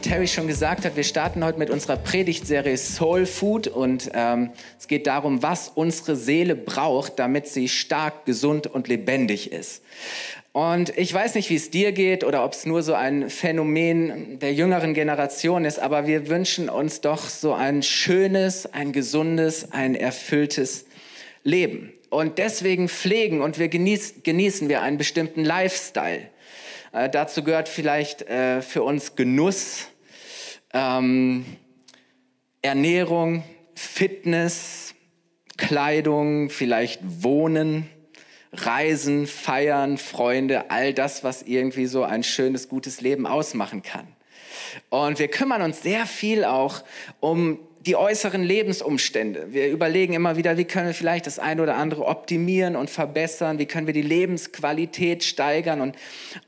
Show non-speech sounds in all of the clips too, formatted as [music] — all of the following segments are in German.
Wie Terry schon gesagt hat, wir starten heute mit unserer Predigtserie Soul Food und ähm, es geht darum, was unsere Seele braucht, damit sie stark, gesund und lebendig ist. Und ich weiß nicht, wie es dir geht oder ob es nur so ein Phänomen der jüngeren Generation ist, aber wir wünschen uns doch so ein schönes, ein gesundes, ein erfülltes Leben. Und deswegen pflegen und wir genieß, genießen wir einen bestimmten Lifestyle. Äh, dazu gehört vielleicht äh, für uns Genuss, ähm, Ernährung, Fitness, Kleidung, vielleicht Wohnen, Reisen, Feiern, Freunde, all das, was irgendwie so ein schönes, gutes Leben ausmachen kann. Und wir kümmern uns sehr viel auch um die äußeren Lebensumstände. Wir überlegen immer wieder, wie können wir vielleicht das eine oder andere optimieren und verbessern, wie können wir die Lebensqualität steigern und,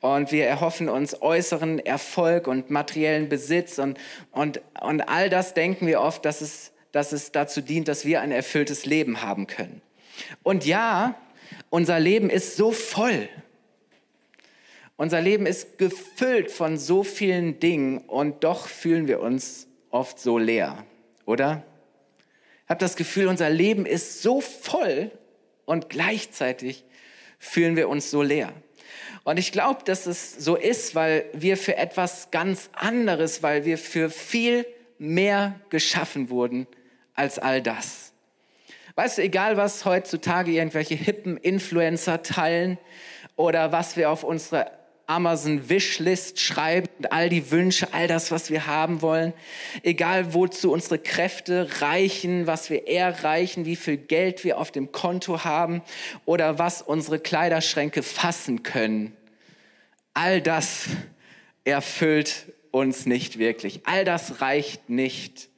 und wir erhoffen uns äußeren Erfolg und materiellen Besitz und, und, und all das denken wir oft, dass es, dass es dazu dient, dass wir ein erfülltes Leben haben können. Und ja, unser Leben ist so voll. Unser Leben ist gefüllt von so vielen Dingen und doch fühlen wir uns oft so leer oder? Ich habe das Gefühl, unser Leben ist so voll und gleichzeitig fühlen wir uns so leer. Und ich glaube, dass es so ist, weil wir für etwas ganz anderes, weil wir für viel mehr geschaffen wurden als all das. Weißt du, egal was heutzutage irgendwelche hippen Influencer teilen oder was wir auf unsere Amazon Wishlist schreiben und all die Wünsche, all das, was wir haben wollen. Egal wozu unsere Kräfte reichen, was wir erreichen, wie viel Geld wir auf dem Konto haben oder was unsere Kleiderschränke fassen können. All das erfüllt uns nicht wirklich. All das reicht nicht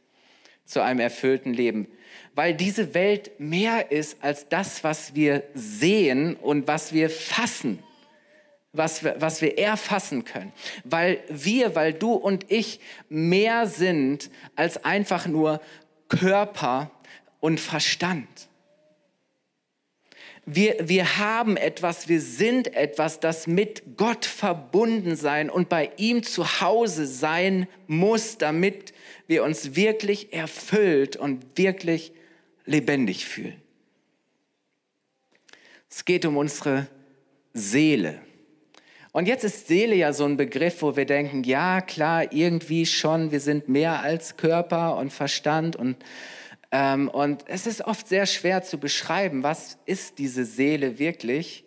zu einem erfüllten Leben, weil diese Welt mehr ist als das, was wir sehen und was wir fassen was wir, was wir erfassen können. Weil wir, weil du und ich mehr sind als einfach nur Körper und Verstand. Wir, wir haben etwas, wir sind etwas, das mit Gott verbunden sein und bei ihm zu Hause sein muss, damit wir uns wirklich erfüllt und wirklich lebendig fühlen. Es geht um unsere Seele. Und jetzt ist Seele ja so ein Begriff, wo wir denken, ja klar, irgendwie schon, wir sind mehr als Körper und Verstand und ähm, und es ist oft sehr schwer zu beschreiben, was ist diese Seele wirklich.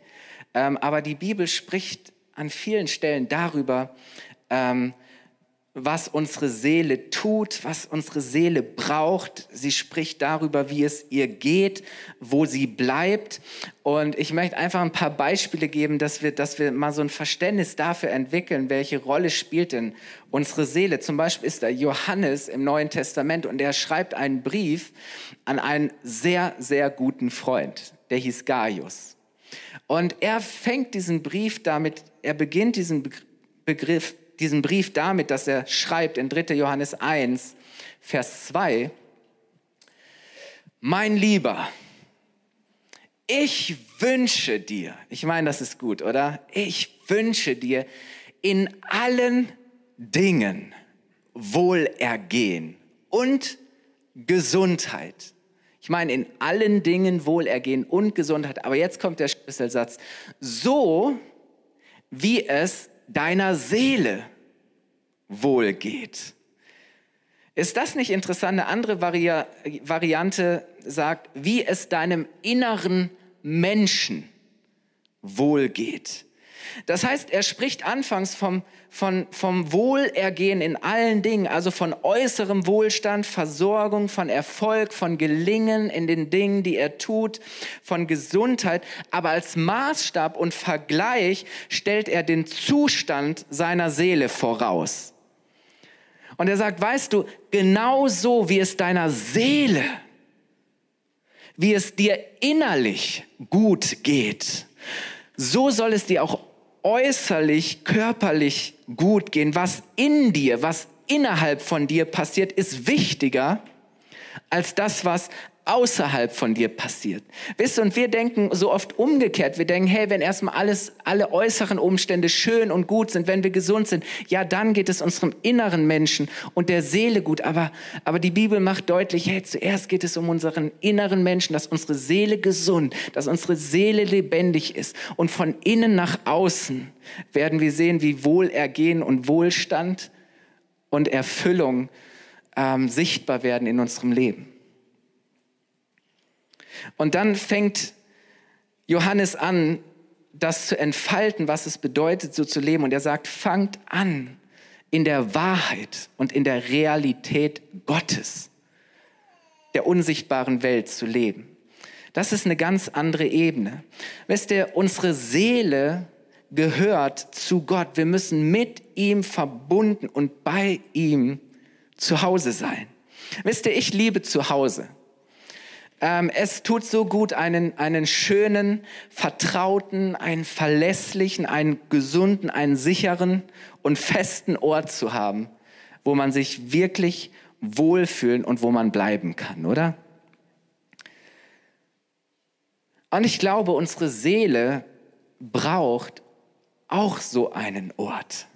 Ähm, aber die Bibel spricht an vielen Stellen darüber, ähm, was unsere Seele tut, was unsere Seele braucht. Sie spricht darüber, wie es ihr geht, wo sie bleibt. Und ich möchte einfach ein paar Beispiele geben, dass wir, dass wir mal so ein Verständnis dafür entwickeln, welche Rolle spielt denn unsere Seele. Zum Beispiel ist da Johannes im Neuen Testament und er schreibt einen Brief an einen sehr, sehr guten Freund. Der hieß Gaius. Und er fängt diesen Brief damit, er beginnt diesen Begriff diesen Brief damit, dass er schreibt in 3. Johannes 1, Vers 2, mein Lieber, ich wünsche dir, ich meine, das ist gut, oder? Ich wünsche dir in allen Dingen Wohlergehen und Gesundheit. Ich meine, in allen Dingen Wohlergehen und Gesundheit. Aber jetzt kommt der Schlüsselsatz. So wie es deiner Seele wohlgeht. Ist das nicht interessant? Eine andere Vari Variante sagt, wie es deinem inneren Menschen wohlgeht. Das heißt, er spricht anfangs vom, von, vom Wohlergehen in allen Dingen, also von äußerem Wohlstand, Versorgung, von Erfolg, von Gelingen in den Dingen, die er tut, von Gesundheit. Aber als Maßstab und Vergleich stellt er den Zustand seiner Seele voraus. Und er sagt, weißt du, genauso wie es deiner Seele wie es dir innerlich gut geht, so soll es dir auch äußerlich, körperlich gut gehen. Was in dir, was innerhalb von dir passiert, ist wichtiger als das, was außerhalb von dir passiert. Wisst ihr, und wir denken so oft umgekehrt. Wir denken, hey, wenn erstmal alles, alle äußeren Umstände schön und gut sind, wenn wir gesund sind, ja, dann geht es unserem inneren Menschen und der Seele gut. Aber, aber die Bibel macht deutlich, hey, zuerst geht es um unseren inneren Menschen, dass unsere Seele gesund, dass unsere Seele lebendig ist. Und von innen nach außen werden wir sehen, wie Wohlergehen und Wohlstand und Erfüllung ähm, sichtbar werden in unserem Leben. Und dann fängt Johannes an, das zu entfalten, was es bedeutet, so zu leben. Und er sagt, fangt an, in der Wahrheit und in der Realität Gottes, der unsichtbaren Welt zu leben. Das ist eine ganz andere Ebene. Wisst ihr, unsere Seele gehört zu Gott. Wir müssen mit ihm verbunden und bei ihm zu Hause sein. Wisst ihr, ich liebe zu Hause. Ähm, es tut so gut, einen, einen schönen, vertrauten, einen verlässlichen, einen gesunden, einen sicheren und festen Ort zu haben, wo man sich wirklich wohlfühlen und wo man bleiben kann, oder? Und ich glaube, unsere Seele braucht auch so einen Ort.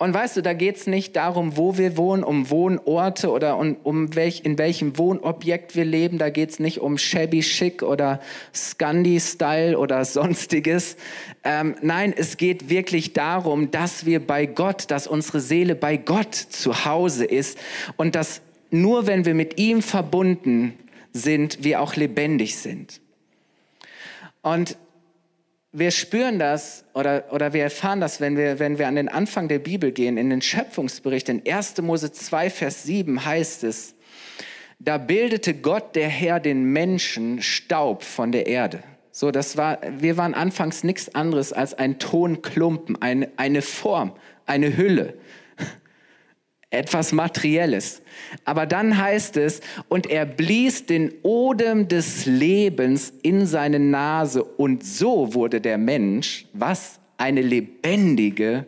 Und weißt du, da geht es nicht darum, wo wir wohnen, um Wohnorte oder um, um welch, in welchem Wohnobjekt wir leben. Da geht es nicht um shabby chic oder Scandi-Style oder [laughs] sonstiges. Ähm, nein, es geht wirklich darum, dass wir bei Gott, dass unsere Seele bei Gott zu Hause ist und dass nur wenn wir mit ihm verbunden sind, wir auch lebendig sind. Und wir spüren das oder, oder wir erfahren das, wenn wir, wenn wir an den Anfang der Bibel gehen, in den Schöpfungsbericht. In 1. Mose 2, Vers 7 heißt es, da bildete Gott, der Herr, den Menschen Staub von der Erde. So, das war, wir waren anfangs nichts anderes als ein Tonklumpen, eine, eine Form, eine Hülle etwas Materielles. Aber dann heißt es, und er blies den Odem des Lebens in seine Nase und so wurde der Mensch, was? Eine lebendige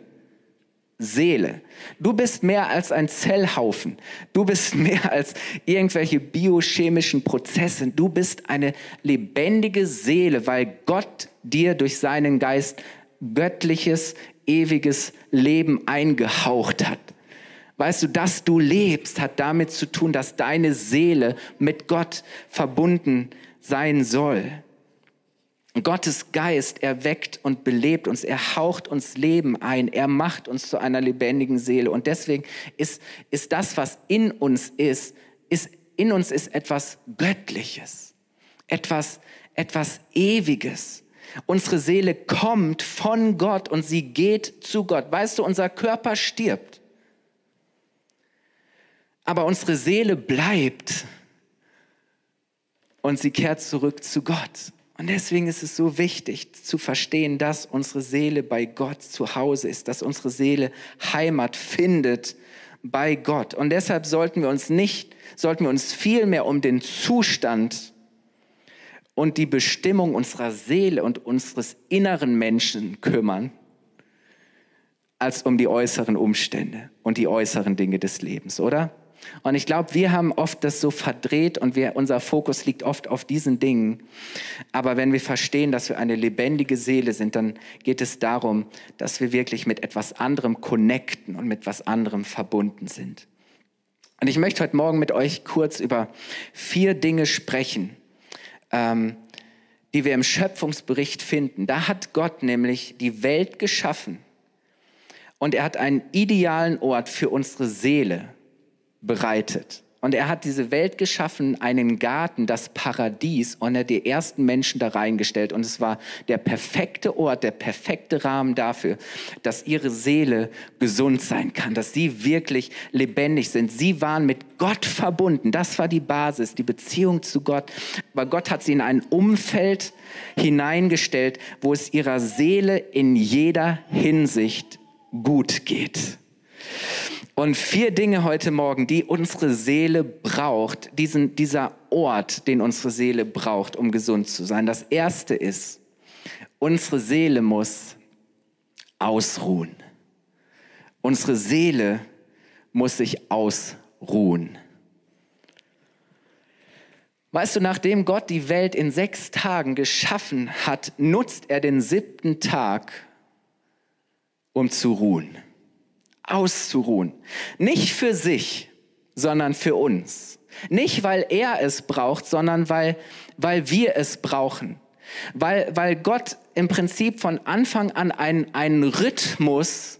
Seele. Du bist mehr als ein Zellhaufen. Du bist [laughs] mehr als irgendwelche biochemischen Prozesse. Du bist eine lebendige Seele, weil Gott dir durch seinen Geist göttliches, ewiges Leben eingehaucht hat. Weißt du, dass du lebst, hat damit zu tun, dass deine Seele mit Gott verbunden sein soll. Gottes Geist erweckt und belebt uns, er haucht uns Leben ein, er macht uns zu einer lebendigen Seele. Und deswegen ist, ist das, was in uns ist, ist, in uns ist etwas Göttliches, etwas, etwas Ewiges. Unsere Seele kommt von Gott und sie geht zu Gott. Weißt du, unser Körper stirbt aber unsere Seele bleibt und sie kehrt zurück zu Gott. Und deswegen ist es so wichtig zu verstehen, dass unsere Seele bei Gott zu Hause ist, dass unsere Seele Heimat findet bei Gott. Und deshalb sollten wir uns nicht, sollten wir uns viel mehr um den Zustand und die Bestimmung unserer Seele und unseres inneren Menschen kümmern, als um die äußeren Umstände und die äußeren Dinge des Lebens, oder? Und ich glaube, wir haben oft das so verdreht und wir, unser Fokus liegt oft auf diesen Dingen. Aber wenn wir verstehen, dass wir eine lebendige Seele sind, dann geht es darum, dass wir wirklich mit etwas anderem connecten und mit etwas anderem verbunden sind. Und ich möchte heute Morgen mit euch kurz über vier Dinge sprechen, ähm, die wir im Schöpfungsbericht finden. Da hat Gott nämlich die Welt geschaffen und er hat einen idealen Ort für unsere Seele bereitet. Und er hat diese Welt geschaffen, einen Garten, das Paradies, und er hat die ersten Menschen da reingestellt. Und es war der perfekte Ort, der perfekte Rahmen dafür, dass ihre Seele gesund sein kann, dass sie wirklich lebendig sind. Sie waren mit Gott verbunden. Das war die Basis, die Beziehung zu Gott. Aber Gott hat sie in ein Umfeld hineingestellt, wo es ihrer Seele in jeder Hinsicht gut geht. Und vier Dinge heute Morgen, die unsere Seele braucht, diesen, dieser Ort, den unsere Seele braucht, um gesund zu sein. Das erste ist, unsere Seele muss ausruhen. Unsere Seele muss sich ausruhen. Weißt du, nachdem Gott die Welt in sechs Tagen geschaffen hat, nutzt er den siebten Tag, um zu ruhen, auszuruhen. Nicht für sich, sondern für uns. Nicht, weil er es braucht, sondern weil, weil wir es brauchen. Weil, weil Gott im Prinzip von Anfang an einen, einen Rhythmus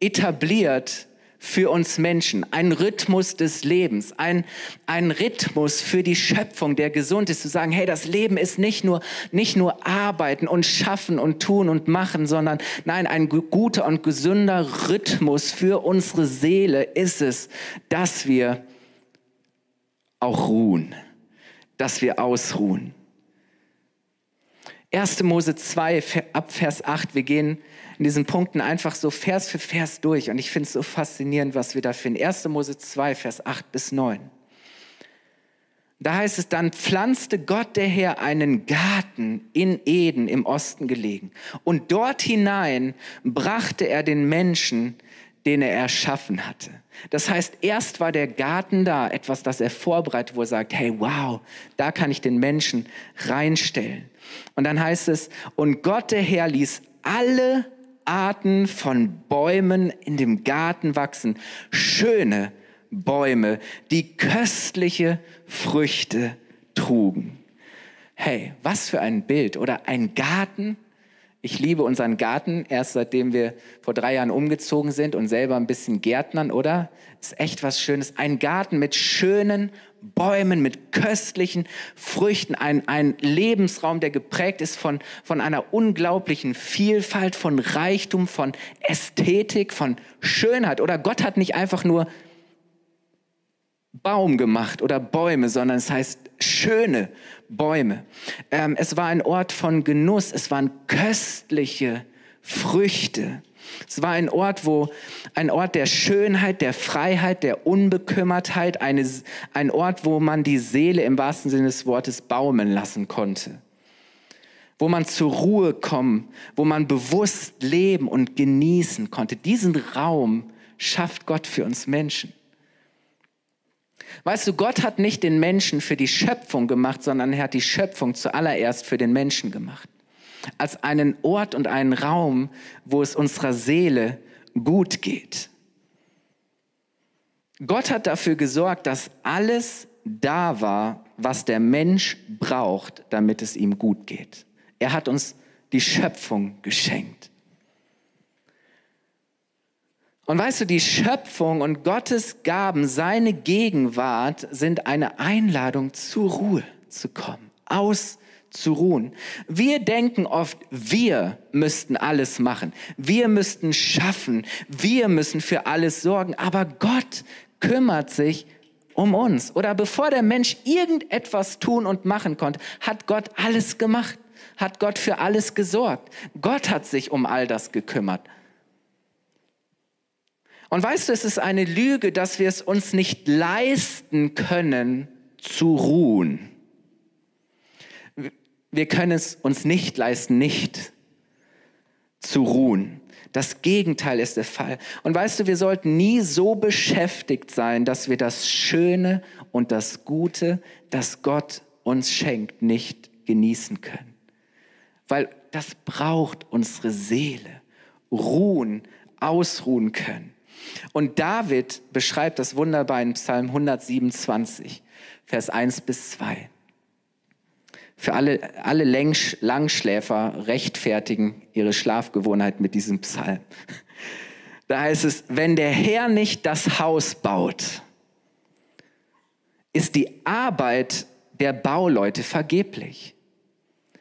etabliert, für uns Menschen, ein Rhythmus des Lebens, ein, ein Rhythmus für die Schöpfung, der gesund ist, zu sagen, hey, das Leben ist nicht nur, nicht nur arbeiten und schaffen und tun und machen, sondern nein, ein guter und gesunder Rhythmus für unsere Seele ist es, dass wir auch ruhen, dass wir ausruhen. 1. Mose 2 ab Vers 8, wir gehen in diesen Punkten einfach so Vers für Vers durch. Und ich finde es so faszinierend, was wir da finden. 1. Mose 2, Vers 8 bis 9. Da heißt es, dann pflanzte Gott der Herr einen Garten in Eden im Osten gelegen. Und dort hinein brachte er den Menschen, den er erschaffen hatte. Das heißt, erst war der Garten da, etwas, das er vorbereitet, wo er sagt, hey, wow, da kann ich den Menschen reinstellen. Und dann heißt es, und Gott der Herr ließ alle Arten von Bäumen in dem Garten wachsen. Schöne Bäume, die köstliche Früchte trugen. Hey, was für ein Bild oder ein Garten. Ich liebe unseren Garten, erst seitdem wir vor drei Jahren umgezogen sind und selber ein bisschen Gärtnern, oder? Ist echt was Schönes. Ein Garten mit schönen Bäumen, mit köstlichen Früchten, ein, ein Lebensraum, der geprägt ist von, von einer unglaublichen Vielfalt, von Reichtum, von Ästhetik, von Schönheit. Oder Gott hat nicht einfach nur Baum gemacht oder Bäume, sondern es heißt schöne Bäume. Ähm, es war ein Ort von Genuss, es waren köstliche Früchte. Es war ein Ort, wo, ein Ort der Schönheit, der Freiheit, der Unbekümmertheit, eine, ein Ort, wo man die Seele im wahrsten Sinne des Wortes baumeln lassen konnte. Wo man zur Ruhe kommen, wo man bewusst leben und genießen konnte. Diesen Raum schafft Gott für uns Menschen. Weißt du, Gott hat nicht den Menschen für die Schöpfung gemacht, sondern er hat die Schöpfung zuallererst für den Menschen gemacht als einen Ort und einen Raum, wo es unserer Seele gut geht. Gott hat dafür gesorgt, dass alles da war, was der Mensch braucht, damit es ihm gut geht. Er hat uns die Schöpfung geschenkt. Und weißt du, die Schöpfung und Gottes Gaben, seine Gegenwart sind eine Einladung zur Ruhe zu kommen, aus zu ruhen. Wir denken oft, wir müssten alles machen, wir müssten schaffen, wir müssen für alles sorgen, aber Gott kümmert sich um uns. Oder bevor der Mensch irgendetwas tun und machen konnte, hat Gott alles gemacht, hat Gott für alles gesorgt. Gott hat sich um all das gekümmert. Und weißt du, es ist eine Lüge, dass wir es uns nicht leisten können, zu ruhen wir können es uns nicht leisten, nicht zu ruhen. Das Gegenteil ist der Fall. Und weißt du, wir sollten nie so beschäftigt sein, dass wir das Schöne und das Gute, das Gott uns schenkt, nicht genießen können. Weil das braucht unsere Seele. Ruhen, ausruhen können. Und David beschreibt das wunderbar in Psalm 127, Vers 1 bis 2 für alle, alle Langschläfer rechtfertigen ihre Schlafgewohnheit mit diesem Psalm. Da heißt es, wenn der Herr nicht das Haus baut, ist die Arbeit der Bauleute vergeblich.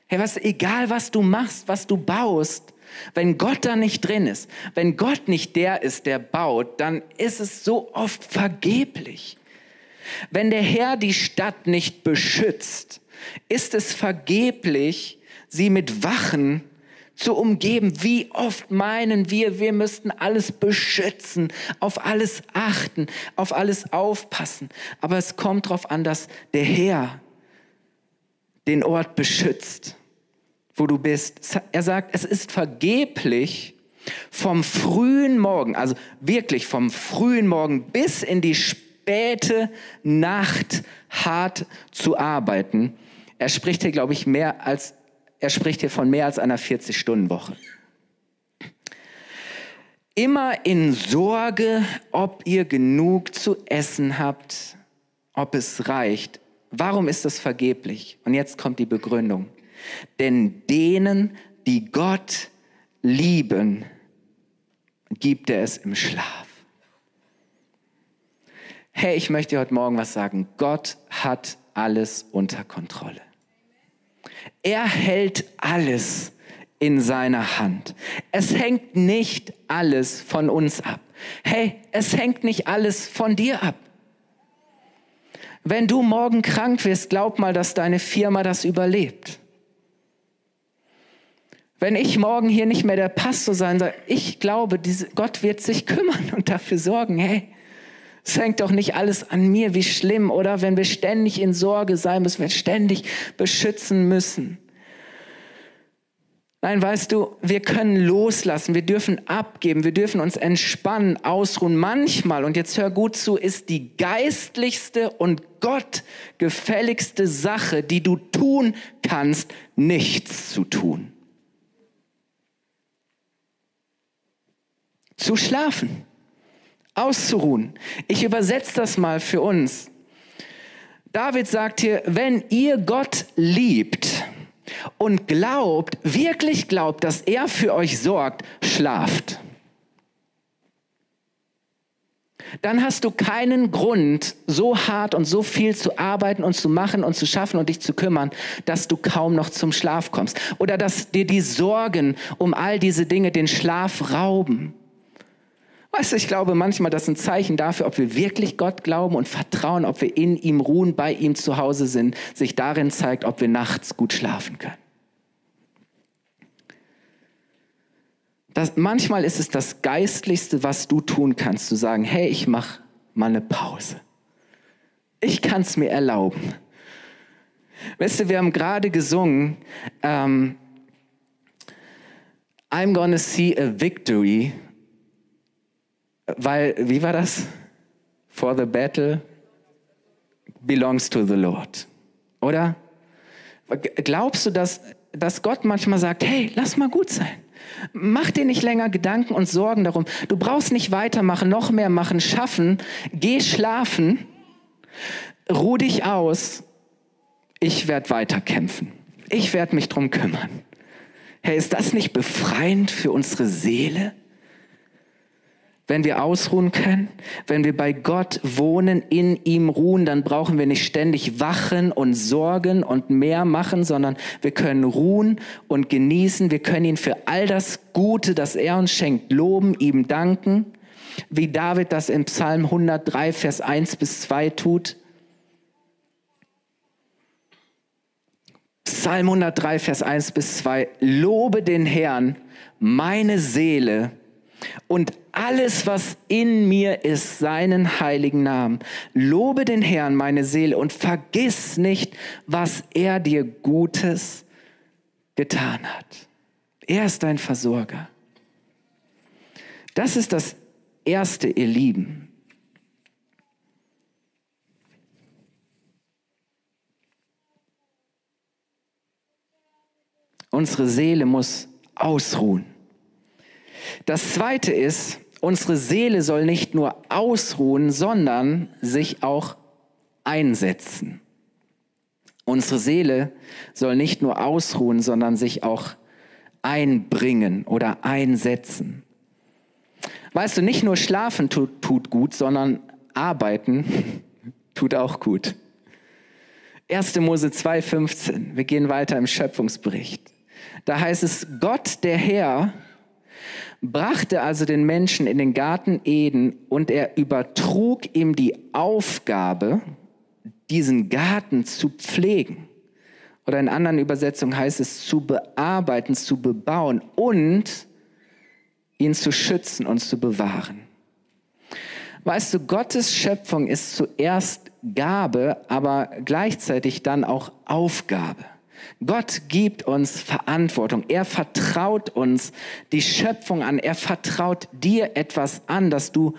Hey, was, egal was du machst, was du baust, wenn Gott da nicht drin ist, wenn Gott nicht der ist, der baut, dann ist es so oft vergeblich. Wenn der Herr die Stadt nicht beschützt, ist es vergeblich, sie mit Wachen zu umgeben. Wie oft meinen wir, wir müssten alles beschützen, auf alles achten, auf alles aufpassen. Aber es kommt darauf an, dass der Herr den Ort beschützt, wo du bist. Er sagt, es ist vergeblich, vom frühen Morgen, also wirklich vom frühen Morgen bis in die späte Nacht hart zu arbeiten. Er spricht hier, glaube ich, mehr als er spricht hier von mehr als einer 40-Stunden-Woche. Immer in Sorge, ob ihr genug zu essen habt, ob es reicht. Warum ist das vergeblich? Und jetzt kommt die Begründung. Denn denen, die Gott lieben, gibt er es im Schlaf. Hey, ich möchte dir heute Morgen was sagen. Gott hat alles unter Kontrolle. Er hält alles in seiner Hand. Es hängt nicht alles von uns ab. Hey, es hängt nicht alles von dir ab. Wenn du morgen krank wirst, glaub mal, dass deine Firma das überlebt. Wenn ich morgen hier nicht mehr der Pastor sein soll, ich glaube, diese, Gott wird sich kümmern und dafür sorgen, hey, es hängt doch nicht alles an mir, wie schlimm, oder wenn wir ständig in Sorge sein müssen, wir ständig beschützen müssen. Nein, weißt du, wir können loslassen, wir dürfen abgeben, wir dürfen uns entspannen, ausruhen. Manchmal, und jetzt hör gut zu, ist die geistlichste und gottgefälligste Sache, die du tun kannst, nichts zu tun. Zu schlafen auszuruhen. Ich übersetze das mal für uns. David sagt hier, wenn ihr Gott liebt und glaubt, wirklich glaubt, dass er für euch sorgt, schlaft. Dann hast du keinen Grund, so hart und so viel zu arbeiten und zu machen und zu schaffen und dich zu kümmern, dass du kaum noch zum Schlaf kommst. Oder dass dir die Sorgen um all diese Dinge den Schlaf rauben. Weißt du, ich glaube manchmal, das ist ein Zeichen dafür, ob wir wirklich Gott glauben und vertrauen, ob wir in ihm ruhen, bei ihm zu Hause sind, sich darin zeigt, ob wir nachts gut schlafen können. Das, manchmal ist es das Geistlichste, was du tun kannst, zu sagen, hey, ich mache mal eine Pause. Ich kann es mir erlauben. Weißt du, wir haben gerade gesungen, ähm, I'm gonna see a victory weil, wie war das? For the battle belongs to the Lord. Oder? Glaubst du, dass, dass Gott manchmal sagt, hey, lass mal gut sein. Mach dir nicht länger Gedanken und Sorgen darum. Du brauchst nicht weitermachen, noch mehr machen, schaffen. Geh schlafen. Ruh dich aus. Ich werde weiterkämpfen. Ich werde mich drum kümmern. Hey, ist das nicht befreiend für unsere Seele? Wenn wir ausruhen können, wenn wir bei Gott wohnen, in ihm ruhen, dann brauchen wir nicht ständig wachen und sorgen und mehr machen, sondern wir können ruhen und genießen. Wir können ihn für all das Gute, das er uns schenkt, loben, ihm danken, wie David das in Psalm 103, Vers 1 bis 2 tut. Psalm 103, Vers 1 bis 2. Lobe den Herrn, meine Seele, und alles, was in mir ist, seinen heiligen Namen. Lobe den Herrn, meine Seele, und vergiss nicht, was er dir Gutes getan hat. Er ist dein Versorger. Das ist das Erste, ihr Lieben. Unsere Seele muss ausruhen. Das Zweite ist, unsere Seele soll nicht nur ausruhen, sondern sich auch einsetzen. Unsere Seele soll nicht nur ausruhen, sondern sich auch einbringen oder einsetzen. Weißt du, nicht nur schlafen tut, tut gut, sondern arbeiten [laughs] tut auch gut. 1. Mose 2,15. Wir gehen weiter im Schöpfungsbericht. Da heißt es, Gott der Herr brachte also den Menschen in den Garten Eden und er übertrug ihm die Aufgabe, diesen Garten zu pflegen Oder in anderen Übersetzungen heißt es zu bearbeiten, zu bebauen und ihn zu schützen und zu bewahren. Weißt du, Gottes Schöpfung ist zuerst Gabe, aber gleichzeitig dann auch Aufgabe. Gott gibt uns Verantwortung. Er vertraut uns die Schöpfung an. Er vertraut dir etwas an, das du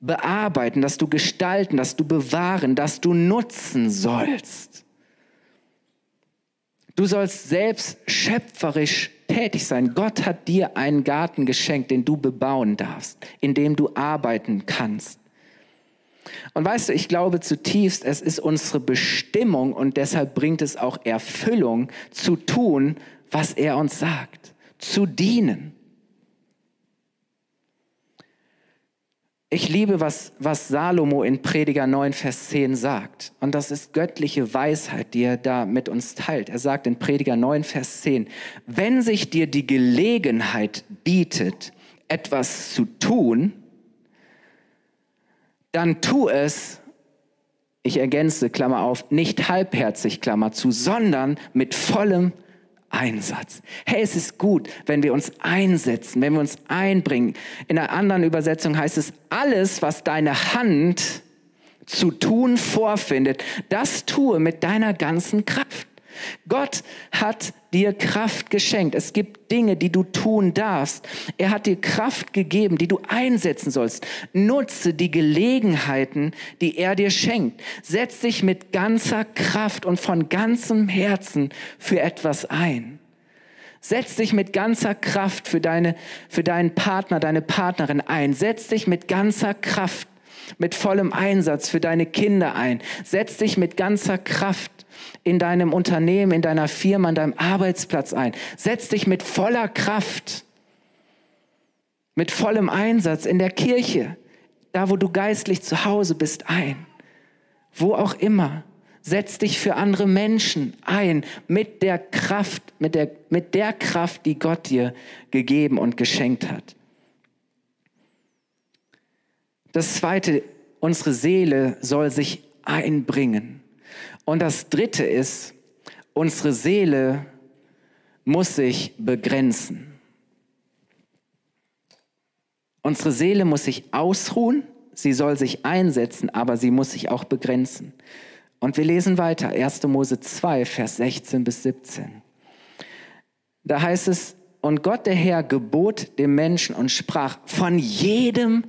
bearbeiten, das du gestalten, das du bewahren, das du nutzen sollst. Du sollst selbst schöpferisch tätig sein. Gott hat dir einen Garten geschenkt, den du bebauen darfst, in dem du arbeiten kannst. Und weißt du, ich glaube zutiefst, es ist unsere Bestimmung und deshalb bringt es auch Erfüllung zu tun, was er uns sagt, zu dienen. Ich liebe, was, was Salomo in Prediger 9, Vers 10 sagt. Und das ist göttliche Weisheit, die er da mit uns teilt. Er sagt in Prediger 9, Vers 10, wenn sich dir die Gelegenheit bietet, etwas zu tun, dann tu es, ich ergänze, Klammer auf, nicht halbherzig, Klammer zu, sondern mit vollem Einsatz. Hey, es ist gut, wenn wir uns einsetzen, wenn wir uns einbringen. In einer anderen Übersetzung heißt es, alles, was deine Hand zu tun vorfindet, das tue mit deiner ganzen Kraft. Gott hat dir Kraft geschenkt. Es gibt Dinge, die du tun darfst. Er hat dir Kraft gegeben, die du einsetzen sollst. Nutze die Gelegenheiten, die er dir schenkt. Setz dich mit ganzer Kraft und von ganzem Herzen für etwas ein. Setz dich mit ganzer Kraft für, deine, für deinen Partner, deine Partnerin ein. Setz dich mit ganzer Kraft, mit vollem Einsatz für deine Kinder ein. Setz dich mit ganzer Kraft in deinem Unternehmen, in deiner Firma, an deinem Arbeitsplatz ein. Setz dich mit voller Kraft, mit vollem Einsatz in der Kirche, da wo du geistlich zu Hause bist, ein. Wo auch immer. Setz dich für andere Menschen ein mit der Kraft, mit der, mit der Kraft, die Gott dir gegeben und geschenkt hat. Das zweite, unsere Seele soll sich einbringen. Und das Dritte ist, unsere Seele muss sich begrenzen. Unsere Seele muss sich ausruhen, sie soll sich einsetzen, aber sie muss sich auch begrenzen. Und wir lesen weiter, 1. Mose 2, Vers 16 bis 17. Da heißt es, und Gott der Herr gebot dem Menschen und sprach, von jedem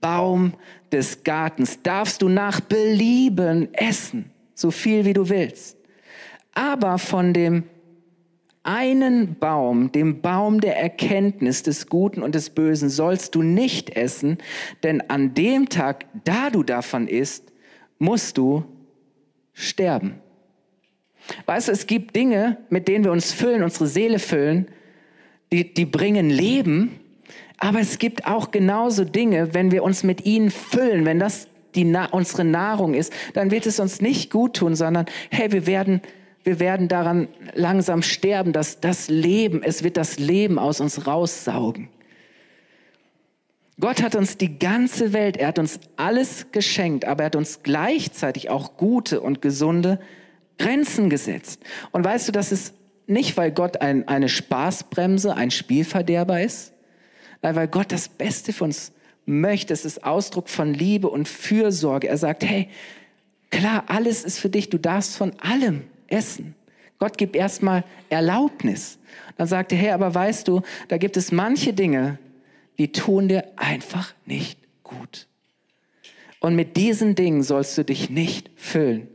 Baum des Gartens darfst du nach Belieben essen so viel wie du willst. Aber von dem einen Baum, dem Baum der Erkenntnis des Guten und des Bösen, sollst du nicht essen, denn an dem Tag, da du davon isst, musst du sterben. Weißt du, es gibt Dinge, mit denen wir uns füllen, unsere Seele füllen, die, die bringen Leben, aber es gibt auch genauso Dinge, wenn wir uns mit ihnen füllen, wenn das die Na unsere Nahrung ist, dann wird es uns nicht gut tun, sondern hey, wir werden, wir werden daran langsam sterben, dass das Leben, es wird das Leben aus uns raussaugen. Gott hat uns die ganze Welt, er hat uns alles geschenkt, aber er hat uns gleichzeitig auch gute und gesunde Grenzen gesetzt. Und weißt du, das ist nicht, weil Gott ein, eine Spaßbremse, ein Spielverderber ist, nein, weil Gott das Beste für uns möchte. Es ist Ausdruck von Liebe und Fürsorge. Er sagt, hey, klar, alles ist für dich. Du darfst von allem essen. Gott gibt erstmal Erlaubnis. Dann sagt er, hey, aber weißt du, da gibt es manche Dinge, die tun dir einfach nicht gut. Und mit diesen Dingen sollst du dich nicht füllen.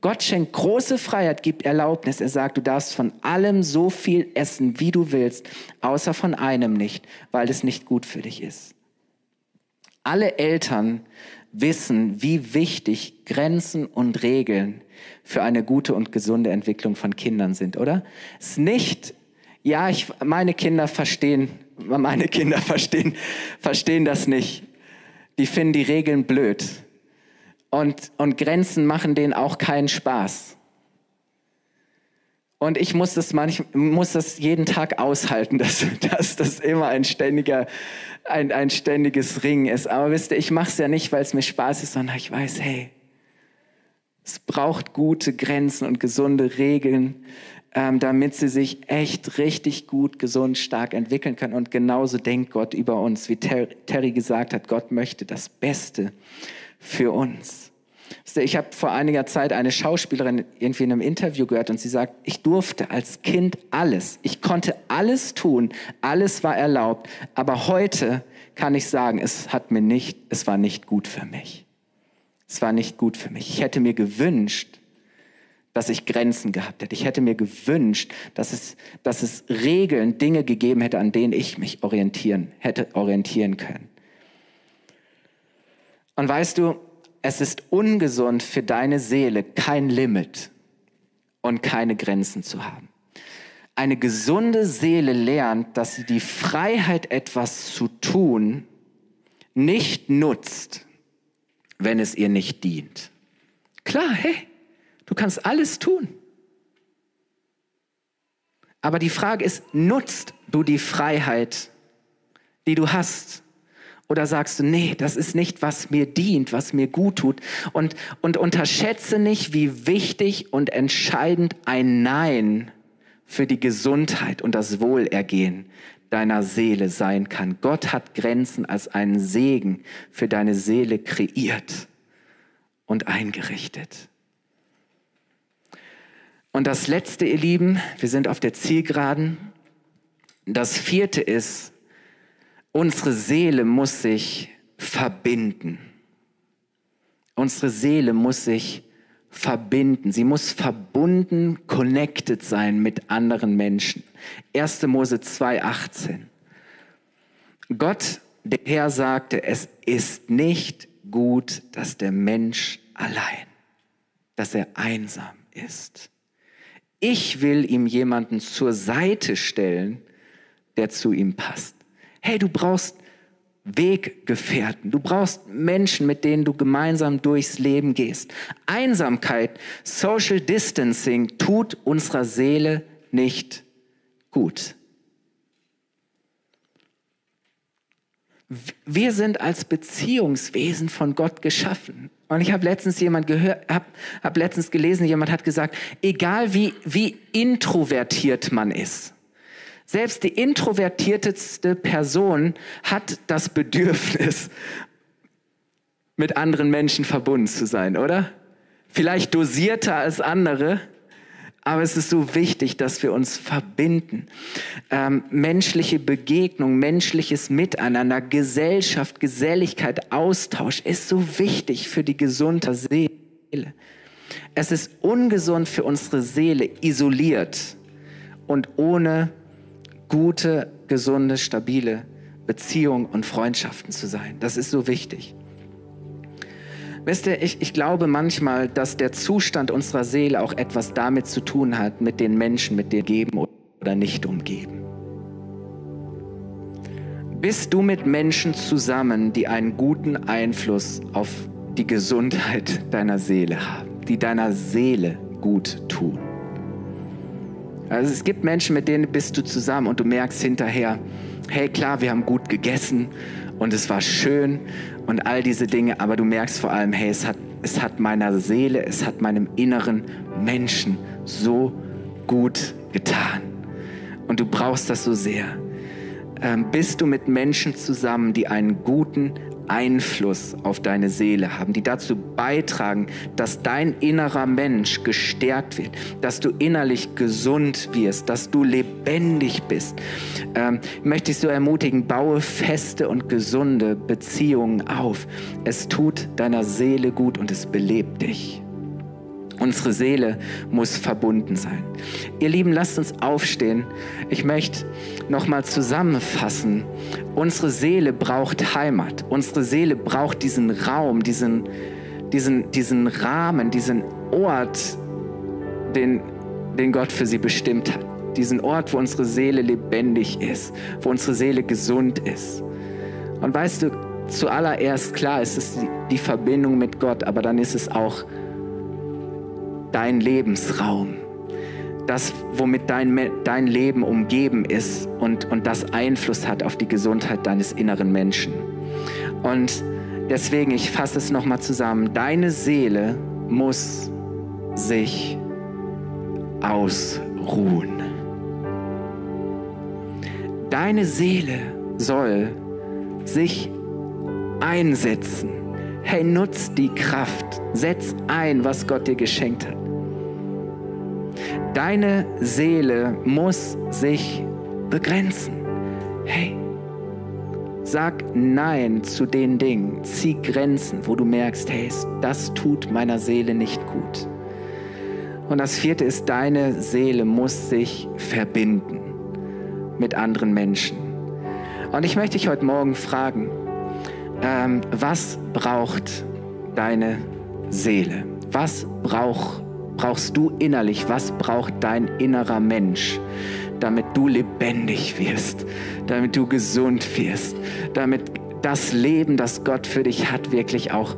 Gott schenkt große Freiheit, gibt Erlaubnis. Er sagt, du darfst von allem so viel essen, wie du willst, außer von einem nicht, weil es nicht gut für dich ist. Alle Eltern wissen, wie wichtig Grenzen und Regeln für eine gute und gesunde Entwicklung von Kindern sind, oder? Es ist nicht, ja, ich, meine Kinder verstehen, meine Kinder [laughs] verstehen, verstehen das nicht. Die finden die Regeln blöd. Und, und Grenzen machen denen auch keinen Spaß. Und ich muss das manchmal, muss das jeden Tag aushalten, [laughs] dass, dass das immer ein ständiger, ein, ein ständiges Ringen ist. Aber wisst ihr, ich mache es ja nicht, weil es mir Spaß ist, sondern ich weiß, hey, Es braucht gute Grenzen und gesunde Regeln, ähm, damit sie sich echt richtig gut, gesund, stark entwickeln können. Und genauso denkt Gott über uns, wie Terry gesagt hat, Gott möchte das Beste für uns. Ich habe vor einiger Zeit eine Schauspielerin irgendwie in einem Interview gehört und sie sagt, ich durfte als Kind alles. Ich konnte alles tun, alles war erlaubt. Aber heute kann ich sagen, es hat mir nicht, es war nicht gut für mich. Es war nicht gut für mich. Ich hätte mir gewünscht, dass ich Grenzen gehabt hätte. Ich hätte mir gewünscht, dass es, dass es Regeln, Dinge gegeben hätte, an denen ich mich orientieren, hätte orientieren können. Und weißt du, es ist ungesund für deine Seele, kein Limit und keine Grenzen zu haben. Eine gesunde Seele lernt, dass sie die Freiheit, etwas zu tun, nicht nutzt, wenn es ihr nicht dient. Klar, hey, du kannst alles tun. Aber die Frage ist, nutzt du die Freiheit, die du hast? Oder sagst du, nee, das ist nicht, was mir dient, was mir gut tut. Und, und unterschätze nicht, wie wichtig und entscheidend ein Nein für die Gesundheit und das Wohlergehen deiner Seele sein kann. Gott hat Grenzen als einen Segen für deine Seele kreiert und eingerichtet. Und das Letzte, ihr Lieben, wir sind auf der Zielgeraden. Das Vierte ist, Unsere Seele muss sich verbinden. Unsere Seele muss sich verbinden. Sie muss verbunden, connected sein mit anderen Menschen. 1. Mose 2,18. Gott, der Herr, sagte, es ist nicht gut, dass der Mensch allein, dass er einsam ist. Ich will ihm jemanden zur Seite stellen, der zu ihm passt. Hey, du brauchst Weggefährten. Du brauchst Menschen, mit denen du gemeinsam durchs Leben gehst. Einsamkeit, Social Distancing tut unserer Seele nicht gut. Wir sind als Beziehungswesen von Gott geschaffen. Und ich habe letztens jemand gehört, habe hab letztens gelesen, jemand hat gesagt, egal wie, wie introvertiert man ist, selbst die introvertierteste Person hat das Bedürfnis, mit anderen Menschen verbunden zu sein, oder? Vielleicht dosierter als andere, aber es ist so wichtig, dass wir uns verbinden. Ähm, menschliche Begegnung, menschliches Miteinander, Gesellschaft, Geselligkeit, Austausch ist so wichtig für die gesunde Seele. Es ist ungesund für unsere Seele, isoliert und ohne gute, gesunde, stabile Beziehungen und Freundschaften zu sein. Das ist so wichtig. Wisst ihr, ich, ich glaube manchmal, dass der Zustand unserer Seele auch etwas damit zu tun hat, mit den Menschen, mit denen geben oder nicht umgeben. Bist du mit Menschen zusammen, die einen guten Einfluss auf die Gesundheit deiner Seele haben, die deiner Seele gut tun? Also es gibt Menschen, mit denen bist du zusammen und du merkst hinterher, hey klar, wir haben gut gegessen und es war schön und all diese Dinge, aber du merkst vor allem, hey, es hat, es hat meiner Seele, es hat meinem inneren Menschen so gut getan. Und du brauchst das so sehr. Ähm, bist du mit Menschen zusammen, die einen guten Einfluss auf deine Seele haben, die dazu beitragen, dass dein innerer Mensch gestärkt wird, dass du innerlich gesund wirst, dass du lebendig bist. Ähm, möchte ich so ermutigen, baue feste und gesunde Beziehungen auf. Es tut deiner Seele gut und es belebt dich. Unsere Seele muss verbunden sein. Ihr Lieben, lasst uns aufstehen. Ich möchte nochmal zusammenfassen. Unsere Seele braucht Heimat. Unsere Seele braucht diesen Raum, diesen, diesen, diesen Rahmen, diesen Ort, den, den Gott für sie bestimmt hat. Diesen Ort, wo unsere Seele lebendig ist, wo unsere Seele gesund ist. Und weißt du, zuallererst klar ist es die, die Verbindung mit Gott, aber dann ist es auch dein Lebensraum, das, womit dein, dein Leben umgeben ist und, und das Einfluss hat auf die Gesundheit deines inneren Menschen. Und deswegen, ich fasse es nochmal zusammen, deine Seele muss sich ausruhen. Deine Seele soll sich einsetzen. Hey, nutz die Kraft. Setz ein, was Gott dir geschenkt hat. Deine Seele muss sich begrenzen. Hey, sag Nein zu den Dingen. Zieh Grenzen, wo du merkst, hey, das tut meiner Seele nicht gut. Und das vierte ist, deine Seele muss sich verbinden mit anderen Menschen. Und ich möchte dich heute Morgen fragen, ähm, was braucht deine Seele? Was brauch, brauchst du innerlich? Was braucht dein innerer Mensch, damit du lebendig wirst, damit du gesund wirst, damit das Leben, das Gott für dich hat, wirklich auch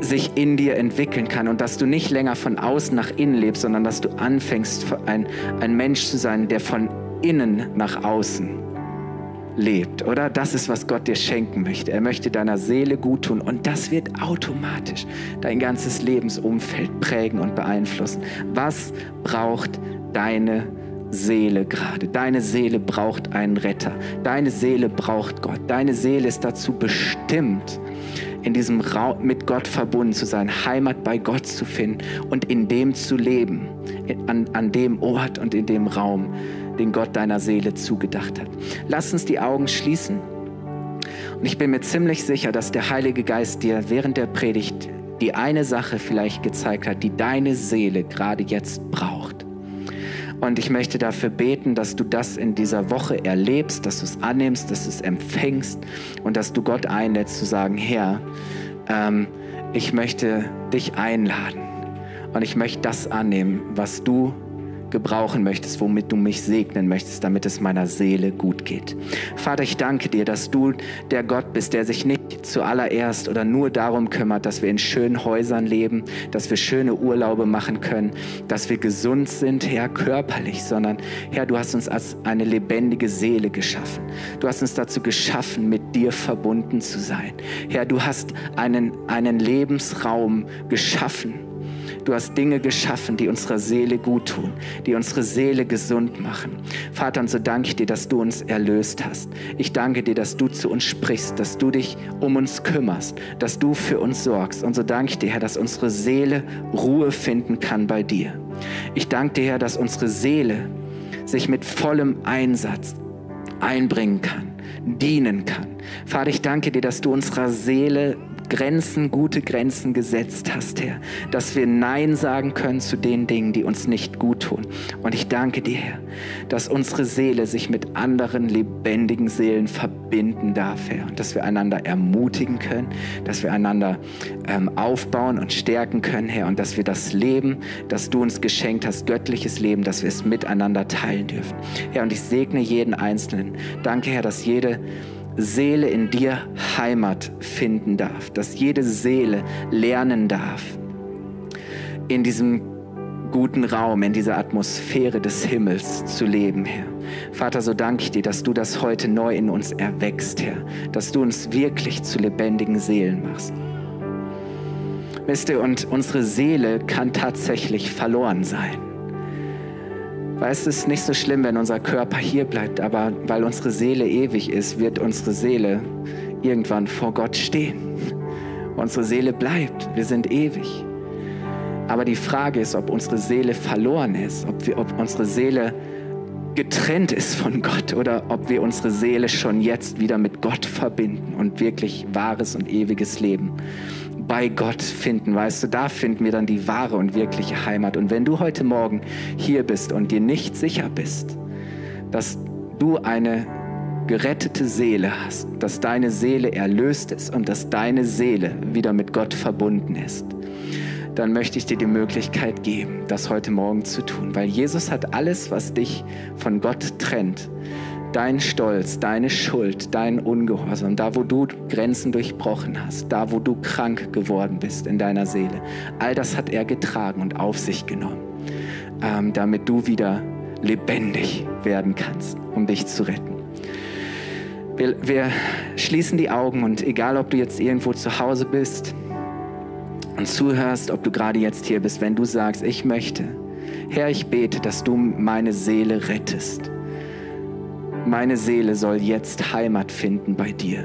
sich in dir entwickeln kann und dass du nicht länger von außen nach innen lebst, sondern dass du anfängst, ein, ein Mensch zu sein, der von innen nach außen lebt, oder? Das ist, was Gott dir schenken möchte. Er möchte deiner Seele gut tun und das wird automatisch dein ganzes Lebensumfeld prägen und beeinflussen. Was braucht deine Seele gerade? Deine Seele braucht einen Retter. Deine Seele braucht Gott. Deine Seele ist dazu bestimmt, in diesem Raum mit Gott verbunden zu sein, Heimat bei Gott zu finden und in dem zu leben, an, an dem Ort und in dem Raum, den Gott deiner Seele zugedacht hat. Lass uns die Augen schließen. Und ich bin mir ziemlich sicher, dass der Heilige Geist dir während der Predigt die eine Sache vielleicht gezeigt hat, die deine Seele gerade jetzt braucht. Und ich möchte dafür beten, dass du das in dieser Woche erlebst, dass du es annimmst, dass du es empfängst und dass du Gott einlädst zu sagen, Herr, ähm, ich möchte dich einladen und ich möchte das annehmen, was du gebrauchen möchtest, womit du mich segnen möchtest, damit es meiner Seele gut geht. Vater, ich danke dir, dass du der Gott bist, der sich nicht zuallererst oder nur darum kümmert, dass wir in schönen Häusern leben, dass wir schöne Urlaube machen können, dass wir gesund sind, Herr, körperlich, sondern Herr, du hast uns als eine lebendige Seele geschaffen. Du hast uns dazu geschaffen, mit dir verbunden zu sein. Herr, du hast einen, einen Lebensraum geschaffen Du hast Dinge geschaffen, die unserer Seele gut tun, die unsere Seele gesund machen. Vater, und so danke ich dir, dass du uns erlöst hast. Ich danke dir, dass du zu uns sprichst, dass du dich um uns kümmerst, dass du für uns sorgst. Und so danke ich dir, Herr, dass unsere Seele Ruhe finden kann bei dir. Ich danke dir, Herr, dass unsere Seele sich mit vollem Einsatz einbringen kann, dienen kann. Vater, ich danke dir, dass du unserer Seele Grenzen, gute Grenzen gesetzt hast, Herr, dass wir Nein sagen können zu den Dingen, die uns nicht gut tun. Und ich danke dir, Herr, dass unsere Seele sich mit anderen lebendigen Seelen verbinden darf, Herr, und dass wir einander ermutigen können, dass wir einander ähm, aufbauen und stärken können, Herr, und dass wir das Leben, das du uns geschenkt hast, göttliches Leben, dass wir es miteinander teilen dürfen. Herr, und ich segne jeden Einzelnen. Danke, Herr, dass jede Seele in dir Heimat finden darf, dass jede Seele lernen darf, in diesem guten Raum, in dieser Atmosphäre des Himmels zu leben, Herr. Vater, so danke ich dir, dass du das heute neu in uns erwächst, Herr, dass du uns wirklich zu lebendigen Seelen machst. Wisst ihr, und unsere Seele kann tatsächlich verloren sein. Weil es ist nicht so schlimm, wenn unser Körper hier bleibt, aber weil unsere Seele ewig ist, wird unsere Seele irgendwann vor Gott stehen. Unsere Seele bleibt, wir sind ewig. Aber die Frage ist, ob unsere Seele verloren ist, ob, wir, ob unsere Seele getrennt ist von Gott oder ob wir unsere Seele schon jetzt wieder mit Gott verbinden und wirklich wahres und ewiges Leben bei Gott finden, weißt du, da finden wir dann die wahre und wirkliche Heimat. Und wenn du heute Morgen hier bist und dir nicht sicher bist, dass du eine gerettete Seele hast, dass deine Seele erlöst ist und dass deine Seele wieder mit Gott verbunden ist, dann möchte ich dir die Möglichkeit geben, das heute Morgen zu tun, weil Jesus hat alles, was dich von Gott trennt, dein Stolz, deine Schuld, dein Ungehorsam, da wo du Grenzen durchbrochen hast, da wo du krank geworden bist in deiner Seele, all das hat er getragen und auf sich genommen, ähm, damit du wieder lebendig werden kannst, um dich zu retten. Wir, wir schließen die Augen und egal, ob du jetzt irgendwo zu Hause bist, und zuhörst, ob du gerade jetzt hier bist, wenn du sagst, ich möchte, Herr, ich bete, dass du meine Seele rettest. Meine Seele soll jetzt Heimat finden bei dir.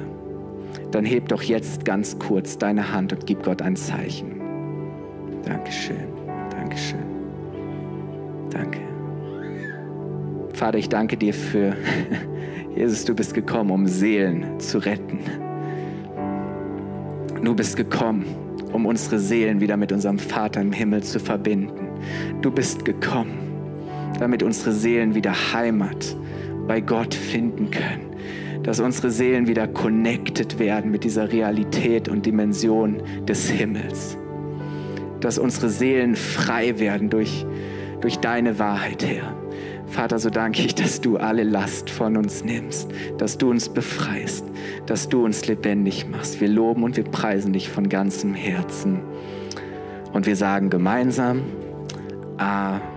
Dann heb doch jetzt ganz kurz deine Hand und gib Gott ein Zeichen. Dankeschön, Dankeschön, danke. Vater, ich danke dir für [laughs] Jesus, du bist gekommen, um Seelen zu retten. Du bist gekommen, um unsere Seelen wieder mit unserem Vater im Himmel zu verbinden. Du bist gekommen, damit unsere Seelen wieder Heimat bei Gott finden können. Dass unsere Seelen wieder connected werden mit dieser Realität und Dimension des Himmels. Dass unsere Seelen frei werden durch, durch deine Wahrheit, Herr. Vater, so danke ich, dass du alle Last von uns nimmst, dass du uns befreist, dass du uns lebendig machst. Wir loben und wir preisen dich von ganzem Herzen. Und wir sagen gemeinsam Amen.